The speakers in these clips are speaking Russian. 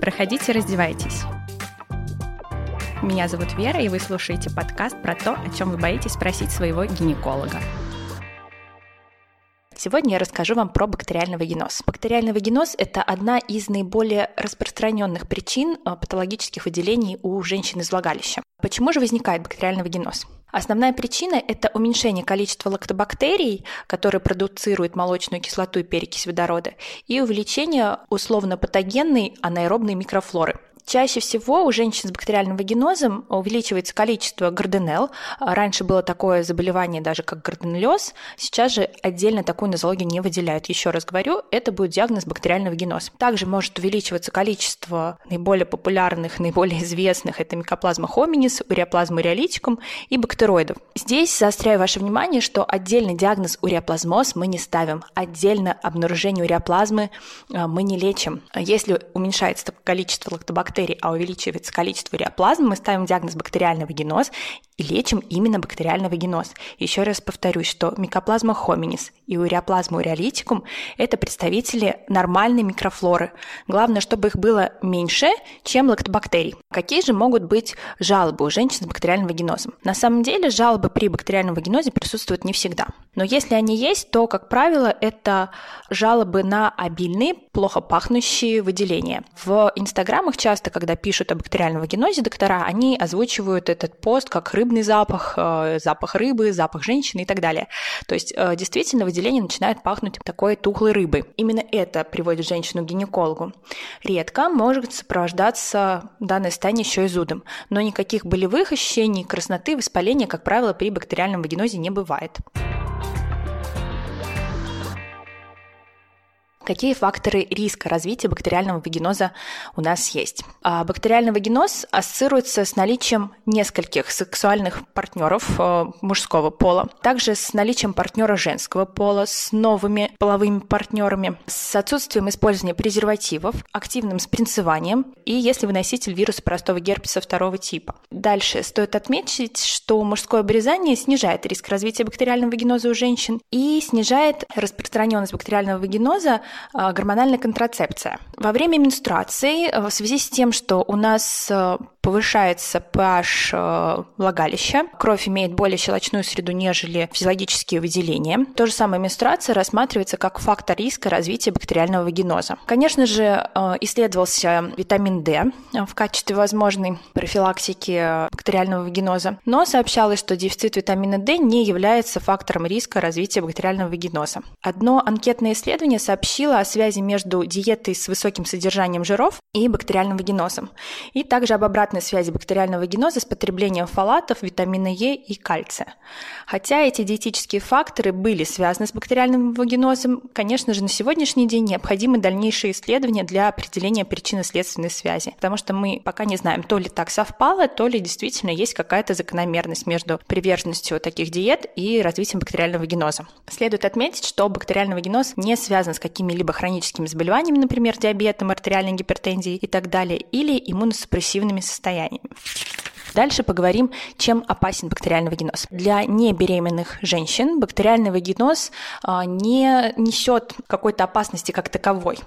Проходите, раздевайтесь. Меня зовут Вера, и вы слушаете подкаст про то, о чем вы боитесь спросить своего гинеколога. Сегодня я расскажу вам про бактериальный вагиноз. Бактериальный вагиноз – это одна из наиболее распространенных причин э, патологических выделений у женщин из влагалища. Почему же возникает бактериальный вагиноз? Основная причина – это уменьшение количества лактобактерий, которые продуцируют молочную кислоту и перекись водорода, и увеличение условно-патогенной анаэробной микрофлоры. Чаще всего у женщин с бактериальным вагинозом увеличивается количество гарденелл. Раньше было такое заболевание даже как гарденеллез, сейчас же отдельно такую нозологию не выделяют. Еще раз говорю, это будет диагноз бактериальный вагиноз. Также может увеличиваться количество наиболее популярных, наиболее известных, это микоплазма хоминис, уреоплазма уреолитикум и бактероидов. Здесь заостряю ваше внимание, что отдельный диагноз уреоплазмоз мы не ставим, отдельно обнаружение уреоплазмы э, мы не лечим. Если уменьшается количество лактобактерий, бактерий, а увеличивается количество реоплазм, мы ставим диагноз бактериальный вагиноз и лечим именно бактериальный вагиноз. Еще раз повторюсь, что микоплазма хоминис и уреоплазма уреолитикум – это представители нормальной микрофлоры. Главное, чтобы их было меньше, чем лактобактерий. Какие же могут быть жалобы у женщин с бактериальным вагинозом? На самом деле жалобы при бактериальном вагинозе присутствуют не всегда. Но если они есть, то, как правило, это жалобы на обильные, плохо пахнущие выделения. В инстаграмах часто, когда пишут о бактериальном вагинозе доктора, они озвучивают этот пост как рыбный запах, э, запах рыбы, запах женщины и так далее. То есть э, действительно выделения начинают пахнуть такой тухлой рыбой. Именно это приводит женщину к гинекологу. Редко может сопровождаться данное состояние еще и зудом, но никаких болевых ощущений, красноты, воспаления, как правило, при бактериальном вагинозе не бывает. Какие факторы риска развития бактериального вагиноза у нас есть? А бактериальный вагиноз ассоциируется с наличием нескольких сексуальных партнеров э, мужского пола, также с наличием партнера женского пола, с новыми половыми партнерами, с отсутствием использования презервативов, активным спринцеванием и если вы носитель вируса простого герпеса второго типа. Дальше стоит отметить, что мужское обрезание снижает риск развития бактериального вагиноза у женщин и снижает распространенность бактериального вагиноза гормональная контрацепция. Во время менструации, э, в связи с тем, что у нас э, повышается pH э, влагалища, кровь имеет более щелочную среду, нежели физиологические выделения. То же самое менструация рассматривается как фактор риска развития бактериального вагиноза. Конечно же, исследовался витамин D в качестве возможной профилактики бактериального вагиноза, но сообщалось, что дефицит витамина D не является фактором риска развития бактериального вагиноза. Одно анкетное исследование сообщило, о связи между диетой с высоким содержанием жиров и бактериальным вагинозом, и также об обратной связи бактериального вагиноза с потреблением фолатов, витамина Е и кальция. Хотя эти диетические факторы были связаны с бактериальным вагинозом, конечно же, на сегодняшний день необходимы дальнейшие исследования для определения причинно-следственной связи, потому что мы пока не знаем, то ли так совпало, то ли действительно есть какая-то закономерность между приверженностью таких диет и развитием бактериального вагиноза. Следует отметить, что бактериальный вагиноз не связан с какими какими-либо хроническими заболеваниями, например, диабетом, артериальной гипертензией и так далее, или иммуносупрессивными состояниями. Дальше поговорим, чем опасен бактериальный вагиноз. Для небеременных женщин бактериальный вагиноз а, не несет какой-то опасности как таковой,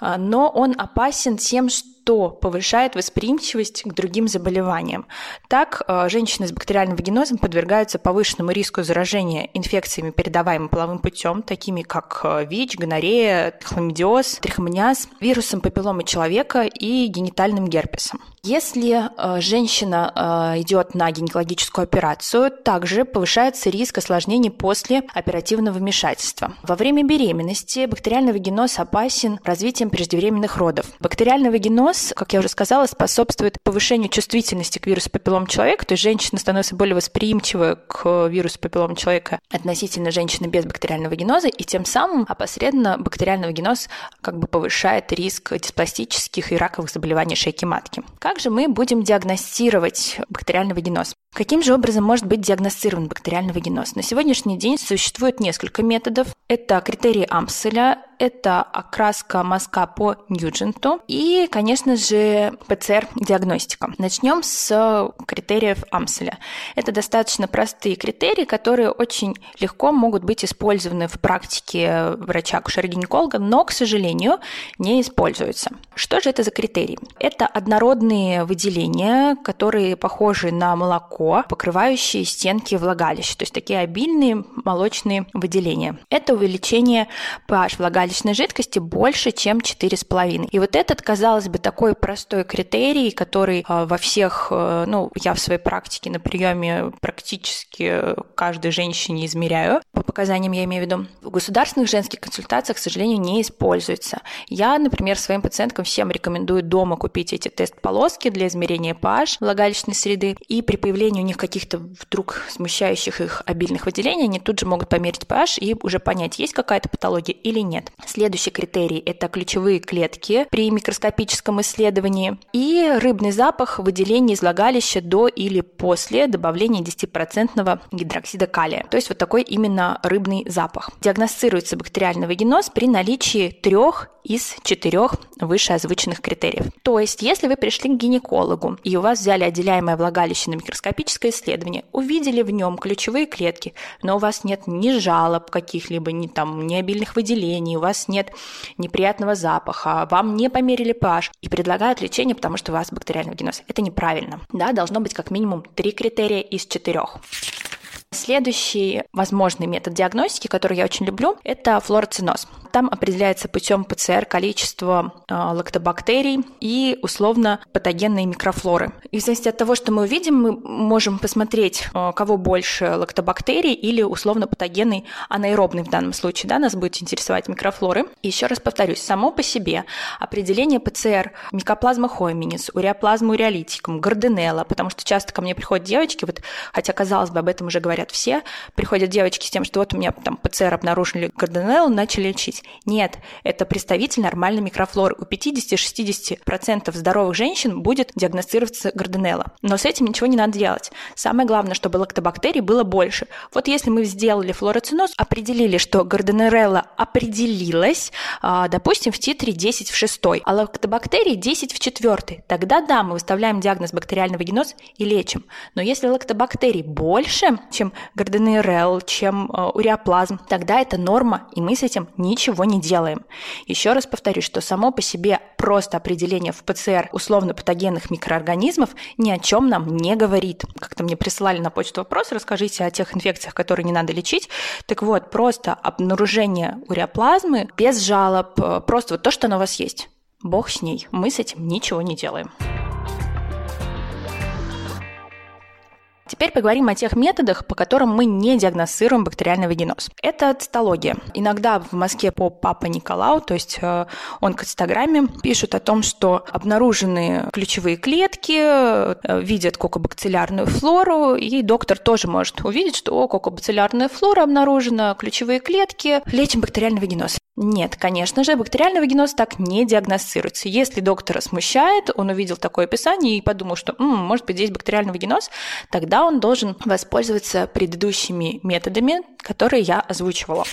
а, но он опасен тем, что что повышает восприимчивость к другим заболеваниям. Так, э, женщины с бактериальным вагинозом подвергаются повышенному риску заражения инфекциями, передаваемыми половым путем, такими как э, ВИЧ, гонорея, хламидиоз, трихомониаз, вирусом папилломы человека и генитальным герпесом. Если э, женщина идет на гинекологическую операцию, также повышается риск осложнений после оперативного вмешательства. Во время беременности бактериальный вагиноз опасен развитием преждевременных родов. Бактериальный вагиноз Гипноз, как я уже сказала, способствует повышению чувствительности к вирусу папиллом человека, то есть женщина становится более восприимчивой к вирусу папиллом человека относительно женщины без бактериального геноза, и тем самым опосредованно бактериальный геноз как бы повышает риск диспластических и раковых заболеваний шейки матки. Как же мы будем диагностировать бактериальный вагиноз? Каким же образом может быть диагностирован бактериальный вагиноз? На сегодняшний день существует несколько методов. Это критерии Амселя, это окраска мазка по Ньюдженту и, конечно же, ПЦР-диагностика. Начнем с критериев Амселя. Это достаточно простые критерии, которые очень легко могут быть использованы в практике врача-акушера-гинеколога, но, к сожалению, не используются. Что же это за критерии? Это однородные выделения, которые похожи на молоко, покрывающие стенки влагалища, то есть такие обильные молочные выделения. Это увеличение pH влагалищной жидкости больше, чем 4,5. И вот этот, казалось бы, такой простой критерий, который э, во всех, э, ну, я в своей практике на приеме практически каждой женщине измеряю, по показаниям я имею в виду, в государственных женских консультациях, к сожалению, не используется. Я, например, своим пациенткам всем рекомендую дома купить эти тест-полоски для измерения pH влагалищной среды, и при появлении у них каких-то вдруг смущающих их обильных выделений, они тут же могут померить pH и уже понять, есть какая-то патология или нет. Следующий критерий – это ключевые клетки при микроскопическом исследовании и рыбный запах выделения из влагалища до или после добавления 10% гидроксида калия. То есть вот такой именно рыбный запах. Диагностируется бактериальный вагиноз при наличии трех из четырех вышеозвученных критериев. То есть, если вы пришли к гинекологу и у вас взяли отделяемое влагалище на микроскопическое исследование, увидели в нем ключевые клетки, но у вас нет ни жалоб каких-либо, ни там ни обильных выделений, у вас нет неприятного запаха, вам не померили pH и предлагают лечение, потому что у вас бактериальный вагиноз. Это неправильно. Да, должно быть как минимум три критерия из четырех. Следующий возможный метод диагностики, который я очень люблю, это флороциноз. Там определяется путем ПЦР количество э, лактобактерий и условно патогенные микрофлоры. И в зависимости от того, что мы увидим, мы можем посмотреть, э, кого больше лактобактерий или условно патогенный анаэробный в данном случае. Да, нас будет интересовать микрофлоры. И еще раз повторюсь, само по себе определение ПЦР микоплазма хоминис, уреоплазма уреолитикум, гарденелла, потому что часто ко мне приходят девочки, вот, хотя, казалось бы, об этом уже говорят все, приходят девочки с тем, что вот у меня там ПЦР обнаружили гарденеллу, начали лечить. Нет, это представитель нормальной микрофлоры. У 50-60% здоровых женщин будет диагностироваться гарденелла. Но с этим ничего не надо делать. Самое главное, чтобы лактобактерий было больше. Вот если мы сделали флороциноз, определили, что гарденерелла определилась, а, допустим, в титре 10 в 6, а лактобактерии 10 в 4, тогда да, мы выставляем диагноз бактериальный вагиноз и лечим. Но если лактобактерий больше, чем гарденерелл, чем а, уреоплазм, тогда это норма, и мы с этим ничего не делаем. Еще раз повторюсь, что само по себе просто определение в ПЦР условно-патогенных микроорганизмов ни о чем нам не говорит. Как-то мне присылали на почту вопрос, расскажите о тех инфекциях, которые не надо лечить. Так вот, просто обнаружение уреоплазмы без жалоб, э, просто вот то, что на вас есть. Бог с ней. Мы с этим ничего не делаем. Теперь поговорим о тех методах, по которым мы не диагностируем бактериальный вагиноз. Это цитология. Иногда в Москве по Папа Николау, то есть э, он к инстаграме, пишут о том, что обнаружены ключевые клетки, э, видят кокобациллярную флору, и доктор тоже может увидеть, что о, кокобациллярная флора обнаружена, ключевые клетки, лечим бактериальный вагиноз. Нет, конечно же, бактериальный вагиноз так не диагностируется. Если доктора смущает, он увидел такое описание и подумал, что, М, может быть, здесь бактериальный вагиноз, тогда он должен воспользоваться предыдущими методами, которые я озвучивала.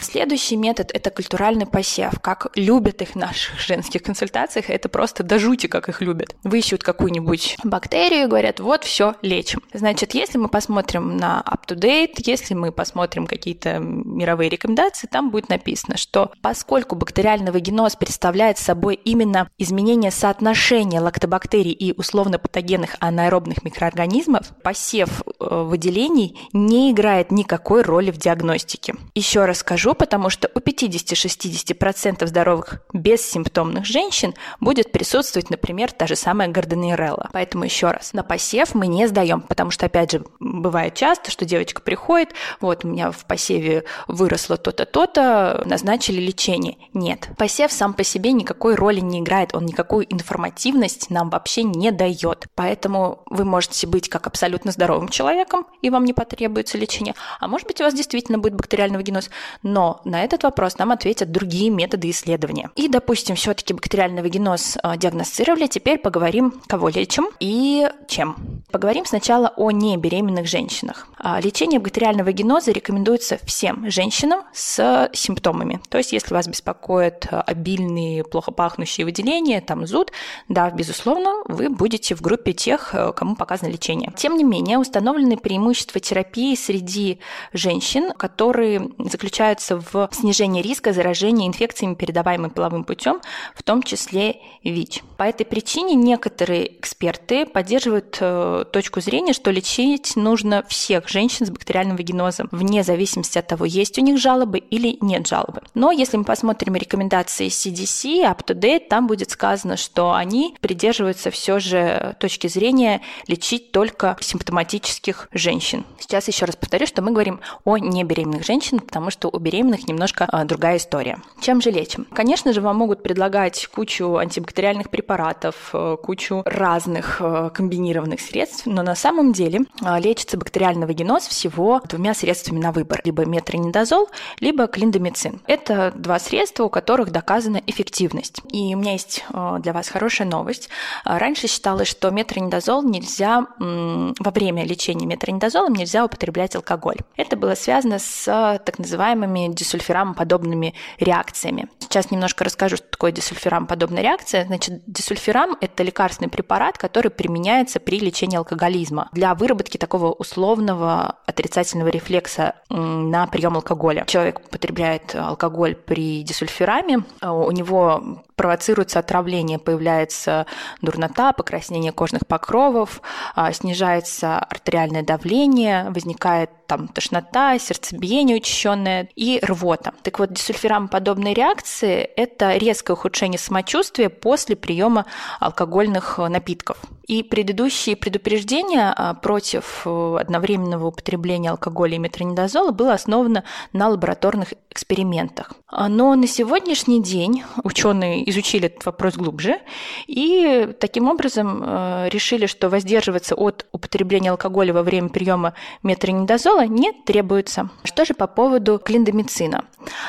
Следующий метод – это культуральный посев. Как любят их в наших женских консультациях, это просто до как их любят. Выищут какую-нибудь бактерию говорят, вот, все, лечим. Значит, если мы посмотрим на up-to-date, если мы посмотрим какие-то мировые рекомендации, там будет написано, что поскольку бактериальный вагиноз представляет собой именно изменение соотношения лактобактерий и условно-патогенных анаэробных микроорганизмов, посев э, выделений не играет никакой роли в диагностике. Еще раз скажу, скажу, потому что у 50-60% здоровых бессимптомных женщин будет присутствовать, например, та же самая гарденерелла. Поэтому еще раз, на посев мы не сдаем, потому что, опять же, бывает часто, что девочка приходит, вот у меня в посеве выросло то-то, то-то, назначили лечение. Нет, посев сам по себе никакой роли не играет, он никакую информативность нам вообще не дает. Поэтому вы можете быть как абсолютно здоровым человеком, и вам не потребуется лечение, а может быть у вас действительно будет бактериальный вагиноз, но но на этот вопрос нам ответят другие методы исследования. И, допустим, все-таки бактериальный вагиноз э, диагностировали, теперь поговорим, кого лечим и чем. Поговорим сначала о небеременных женщинах. А, лечение бактериального вагиноза рекомендуется всем женщинам с симптомами. То есть, если вас беспокоят э, обильные, плохо пахнущие выделения, там зуд, да, безусловно, вы будете в группе тех, э, кому показано лечение. Тем не менее, установлены преимущества терапии среди женщин, которые заключаются в снижении риска заражения инфекциями, передаваемыми половым путем, в том числе ВИЧ. По этой причине некоторые эксперты поддерживают э, точку зрения, что лечить нужно всех женщин с бактериальным вагинозом, вне зависимости от того, есть у них жалобы или нет жалобы. Но если мы посмотрим рекомендации CDC, UpToDate, там будет сказано, что они придерживаются все же точки зрения лечить только симптоматических женщин. Сейчас еще раз повторю, что мы говорим о небеременных женщинах, потому что у беременных немножко а, другая история. Чем же лечим? Конечно же, вам могут предлагать кучу антибактериальных препаратов, э, кучу разных э, комбинированных средств, но на самом деле а, лечится бактериальный вагиноз всего двумя средствами на выбор. Либо метронидозол, либо клиндомицин. Это два средства, у которых доказана эффективность. И у меня есть э, для вас хорошая новость. Раньше считалось, что метронидозол нельзя во время лечения метронидозолом нельзя употреблять алкоголь. Это было связано с так называемыми дисульфирам-подобными реакциями. Сейчас немножко расскажу, что такое дисульфирам-подобная реакция. Значит, дисульфирам – это лекарственный препарат, который применяется при лечении алкоголизма для выработки такого условного отрицательного рефлекса на прием алкоголя. Человек употребляет алкоголь при дисульфираме, у него провоцируется отравление, появляется дурнота, покраснение кожных покровов, а, снижается артериальное давление, возникает там тошнота, сердцебиение учащенное и рвота. Так вот, дисульфирам подобные реакции – это резкое ухудшение самочувствия после приема алкогольных напитков. И предыдущие предупреждения а, против э, одновременного употребления алкоголя и метронидозола было основано на лабораторных экспериментах. А, но на сегодняшний день ученые изучили этот вопрос глубже и таким образом э, решили, что воздерживаться от употребления алкоголя во время приема метронидозола не требуется. Что же по поводу клиндомицина?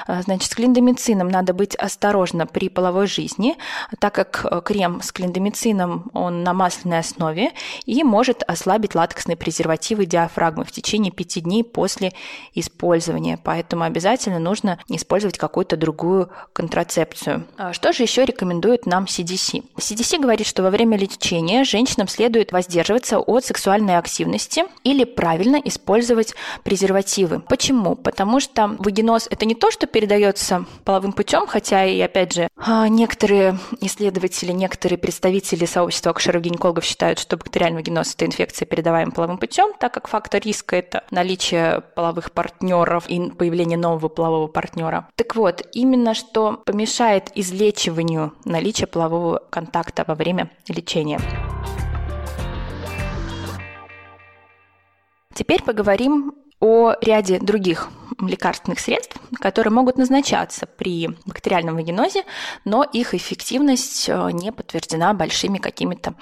А, значит, с клиндомицином надо быть осторожно при половой жизни, так как э, крем с клиндомицином, он на масляной основе и может ослабить латексные презервативы диафрагмы в течение пяти дней после использования. Поэтому обязательно нужно использовать какую-то другую контрацепцию. А что же еще рекомендует нам CDC? CDC говорит, что во время лечения женщинам следует воздерживаться от сексуальной активности или правильно использовать презервативы. Почему? Потому что вагиноз – это не то, что передается половым путем, хотя и, опять же, а, некоторые исследователи, некоторые представители сообщества акушеров-гинекологов считают, что бактериальный вагиноз – это инфекция, передаваемая половым путем, так как фактор риска – это наличие половых партнеров и появление нового полового партнера. Так вот, именно что помешает излечиванию наличия полового контакта во время лечения. Теперь поговорим о ряде других лекарственных средств, которые могут назначаться при бактериальном вагинозе, но их эффективность э, не подтверждена большими какими-то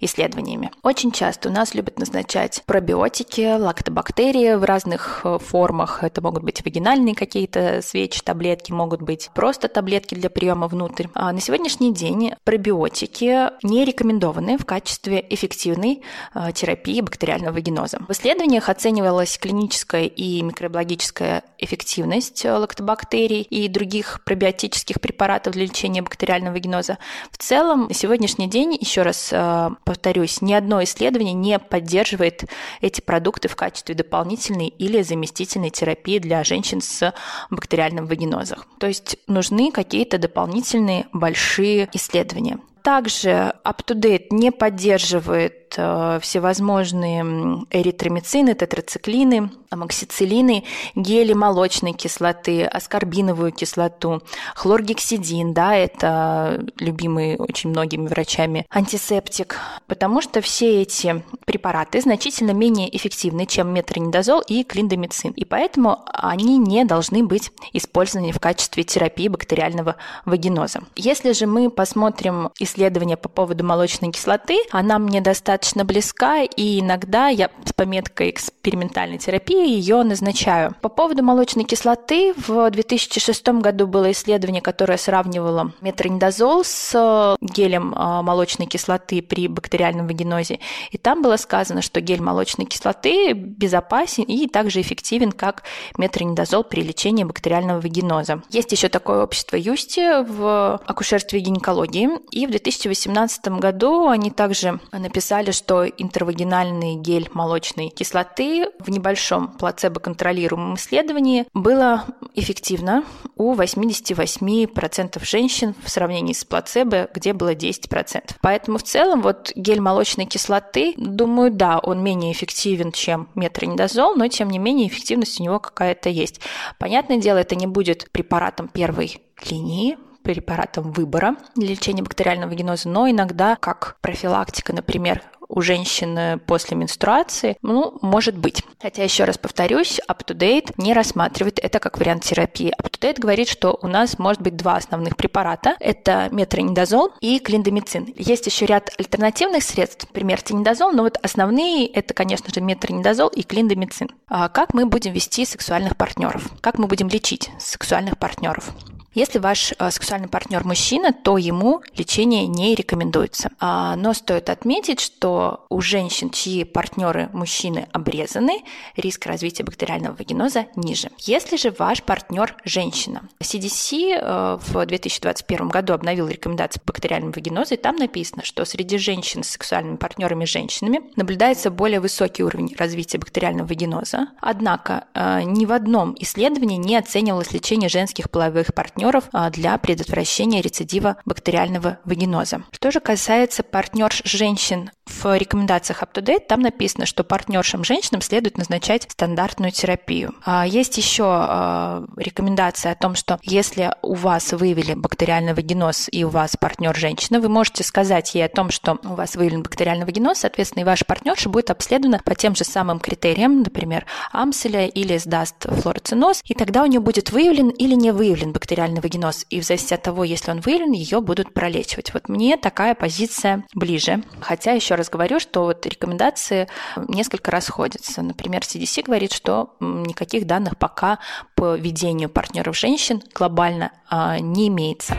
исследованиями. Очень часто у нас любят назначать пробиотики, лактобактерии в разных э, формах. Это могут быть вагинальные какие-то свечи, таблетки, могут быть просто таблетки для приема внутрь. А на сегодняшний день пробиотики не рекомендованы в качестве эффективной э, терапии бактериального вагиноза. В исследованиях оценивалась клиническая и микробиологическая эффективность э, лактобактерий и других пробиотических препаратов для лечения бактериального вагиноза. В целом, на сегодняшний день, еще раз э, повторюсь, ни одно исследование не поддерживает эти продукты в качестве дополнительной или заместительной терапии для женщин с бактериальным вагинозом. То есть нужны какие-то дополнительные большие исследования. Также UpToDate не поддерживает э, всевозможные эритромицины, тетрациклины, амоксициллины, гели молочной кислоты, аскорбиновую кислоту, хлоргексидин, да, это любимый очень многими врачами антисептик, потому что все эти препараты значительно менее эффективны, чем метронидозол и клиндомицин, и поэтому они не должны быть использованы в качестве терапии бактериального вагиноза. Если же мы посмотрим исследования по поводу молочной кислоты, она мне достаточно достаточно близка, и иногда я с пометкой экспериментальной терапии ее назначаю. По поводу молочной кислоты в 2006 году было исследование, которое сравнивало метронидозол с гелем а, молочной кислоты при бактериальном вагинозе, и там было сказано, что гель молочной кислоты безопасен и также эффективен, как метронидозол при лечении бактериального вагиноза. Есть еще такое общество Юсти в акушерстве и гинекологии, и в 2018 году они также написали, что интервагинальный гель молочной кислоты в небольшом плацебо-контролируемом исследовании было эффективно у 88% женщин в сравнении с плацебо, где было 10%. Поэтому в целом вот гель молочной кислоты, думаю, да, он менее эффективен, чем метронидозол, но тем не менее эффективность у него какая-то есть. Понятное дело, это не будет препаратом первой линии, препаратом выбора для лечения бактериального геноза, но иногда как профилактика, например, у женщины после менструации, ну, может быть. Хотя, еще раз повторюсь, UpToDate не рассматривает это как вариант терапии. UpToDate говорит, что у нас может быть два основных препарата. Это метронидозол и клиндамицин. Есть еще ряд альтернативных средств, например, тинидозол, но вот основные это, конечно же, метронидозол и клиндамицин. А как мы будем вести сексуальных партнеров? Как мы будем лечить сексуальных партнеров? Если ваш э, сексуальный партнер мужчина, то ему лечение не рекомендуется. А, но стоит отметить, что у женщин, чьи партнеры мужчины обрезаны, риск развития бактериального вагиноза ниже. Если же ваш партнер женщина, CDC э, в 2021 году обновил рекомендации по бактериальному вагинозу, и там написано, что среди женщин с сексуальными партнерами женщинами наблюдается более высокий уровень развития бактериального вагиноза. Однако э, ни в одном исследовании не оценивалось лечение женских половых партнеров партнеров а, для предотвращения рецидива бактериального вагиноза. Что же касается партнерш женщин в рекомендациях UpToDate там написано, что партнершам женщинам следует назначать стандартную терапию. А, есть еще а, рекомендация о том, что если у вас выявили бактериальный вагиноз и у вас партнер женщина, вы можете сказать ей о том, что у вас выявлен бактериальный вагиноз, соответственно, и ваша партнерша будет обследована по тем же самым критериям, например, амселя или сдаст флороциноз, и тогда у нее будет выявлен или не выявлен бактериальный вагиноз. И в зависимости от того, если он выявлен, ее будут пролечивать. Вот мне такая позиция ближе. Хотя еще раз говорю, что вот рекомендации несколько расходятся. Например, CDC говорит, что никаких данных пока по ведению партнеров женщин глобально а, не имеется.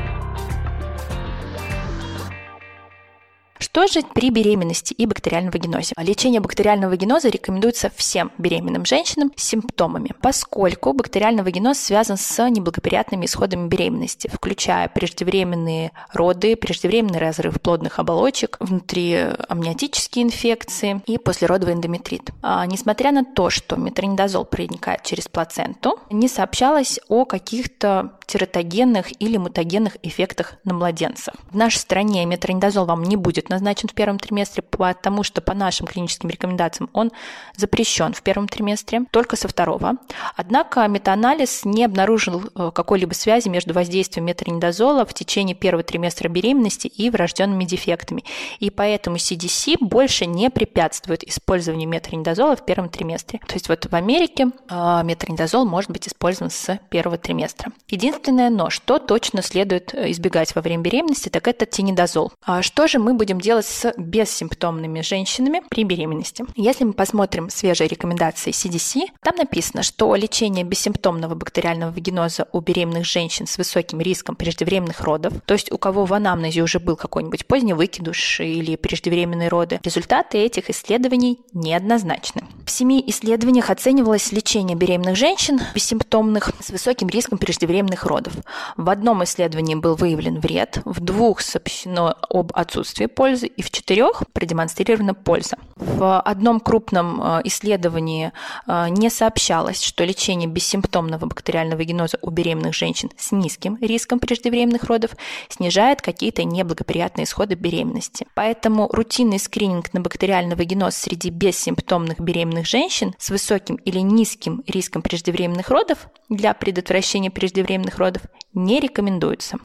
Что же при беременности и бактериальном вагинозе? Лечение бактериального вагиноза рекомендуется всем беременным женщинам с симптомами, поскольку бактериальный вагиноз связан с неблагоприятными исходами беременности, включая преждевременные роды, преждевременный разрыв плодных оболочек, внутриамниотические инфекции и послеродовый эндометрит. А, несмотря на то, что метронидозол проникает через плаценту, не сообщалось о каких-то тератогенных или мутагенных эффектах на младенцах. В нашей стране метронидозол вам не будет назначен в первом триместре, потому что по нашим клиническим рекомендациям он запрещен в первом триместре, только со второго. Однако метаанализ не обнаружил э, какой-либо связи между воздействием метронидозола в течение первого триместра беременности и врожденными дефектами. И поэтому CDC больше не препятствует использованию метронидозола в первом триместре. То есть вот в Америке э, метронидозол может быть использован с первого триместра. Единственное, Единственное но, что точно следует э, избегать во время беременности, так это тинидозол. А что же мы будем делать с бессимптомными женщинами при беременности? Если мы посмотрим свежие рекомендации CDC, там написано, что лечение бессимптомного бактериального вагиноза у беременных женщин с высоким риском преждевременных родов, то есть у кого в анамнезе уже был какой-нибудь поздний выкидыш или преждевременные роды, результаты этих исследований неоднозначны. В семи исследованиях оценивалось лечение беременных женщин бессимптомных с высоким риском преждевременных родов. В одном исследовании был выявлен вред, в двух сообщено об отсутствии пользы и в четырех продемонстрирована польза. В одном крупном э, исследовании э, не сообщалось, что лечение бессимптомного бактериального геноза у беременных женщин с низким риском преждевременных родов снижает какие-то неблагоприятные исходы беременности. Поэтому рутинный скрининг на бактериальный вагиноз среди бессимптомных беременных женщин с высоким или низким риском преждевременных родов для предотвращения преждевременных родов не рекомендуется.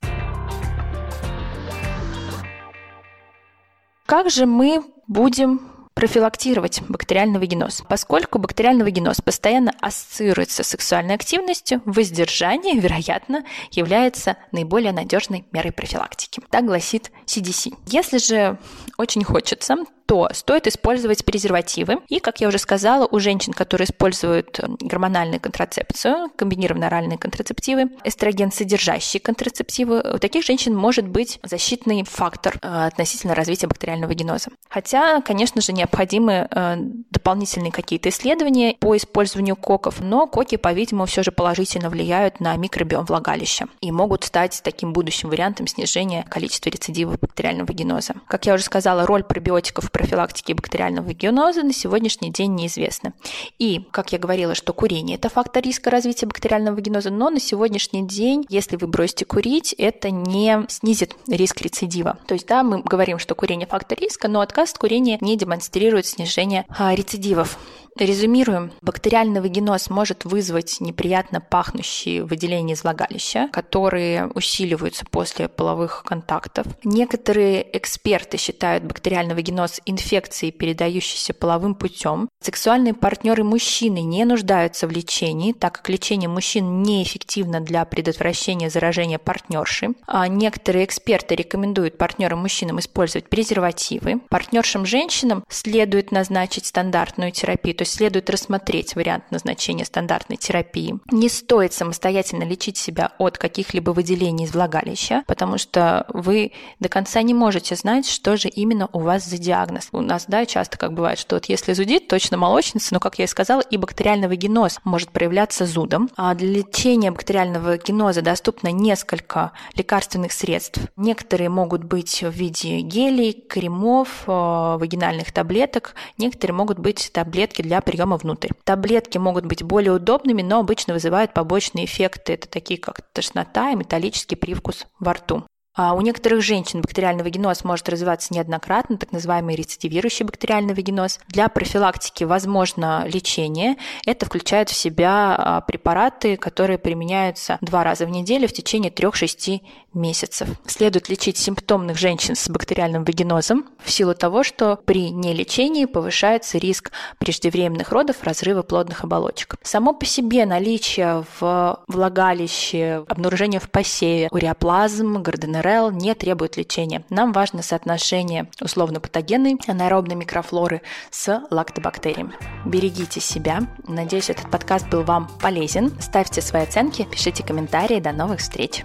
Как же мы будем профилактировать бактериальный вагиноз. Поскольку бактериальный вагиноз постоянно ассоциируется с сексуальной активностью, воздержание, вероятно, является наиболее надежной мерой профилактики. Так гласит CDC. Если же очень хочется, то стоит использовать презервативы. И, как я уже сказала, у женщин, которые используют гормональную контрацепцию, комбинированные оральные контрацептивы, эстроген содержащие контрацептивы, у таких женщин может быть защитный фактор э, относительно развития бактериального вагиноза. Хотя, конечно же, необходимы э, дополнительные какие-то исследования по использованию коков, но коки, по-видимому, все же положительно влияют на микробиом влагалища и могут стать таким будущим вариантом снижения количества рецидивов бактериального вагиноза. Как я уже сказала, роль пробиотиков в профилактике бактериального вагиноза на сегодняшний день неизвестна. И, как я говорила, что курение – это фактор риска развития бактериального вагиноза, но на сегодняшний день, если вы бросите курить, это не снизит риск рецидива. То есть, да, мы говорим, что курение – фактор риска, но отказ от курения не демонстрирует снижение а, рецидивов. Резюмируем. Бактериальный вагиноз может вызвать неприятно пахнущие выделения из влагалища, которые усиливаются после половых контактов. Некоторые эксперты считают бактериальный вагиноз инфекцией, передающейся половым путем. Сексуальные партнеры мужчины не нуждаются в лечении, так как лечение мужчин неэффективно для предотвращения заражения партнерши. А некоторые эксперты рекомендуют партнерам мужчинам использовать презервативы. Партнершам женщинам следует назначить стандартную терапию, то есть следует рассмотреть вариант назначения стандартной терапии. Не стоит самостоятельно лечить себя от каких-либо выделений из влагалища, потому что вы до конца не можете знать, что же именно у вас за диагноз. У нас, да, часто как бывает, что вот если зудит, точно молочница, но, как я и сказала, и бактериальный вагиноз может проявляться зудом. А для лечения бактериального вагиноза доступно несколько лекарственных средств. Некоторые могут быть в виде гелей, кремов, э, вагинальных таблеток, некоторые могут быть таблетки для для приема внутрь. Таблетки могут быть более удобными, но обычно вызывают побочные эффекты. Это такие как тошнота и металлический привкус во рту. А у некоторых женщин бактериальный вагиноз может развиваться неоднократно, так называемый рецидивирующий бактериальный вагиноз. Для профилактики возможно лечение. Это включает в себя а, препараты, которые применяются два раза в неделю в течение 3-6 месяцев. Следует лечить симптомных женщин с бактериальным вагинозом в силу того, что при нелечении повышается риск преждевременных родов, разрыва плодных оболочек. Само по себе наличие в влагалище, обнаружение в посеве, уреоплазм, гарденерол НРЛ не требует лечения. Нам важно соотношение условно-патогенной анаэробной микрофлоры с лактобактериями. Берегите себя. Надеюсь, этот подкаст был вам полезен. Ставьте свои оценки, пишите комментарии. До новых встреч!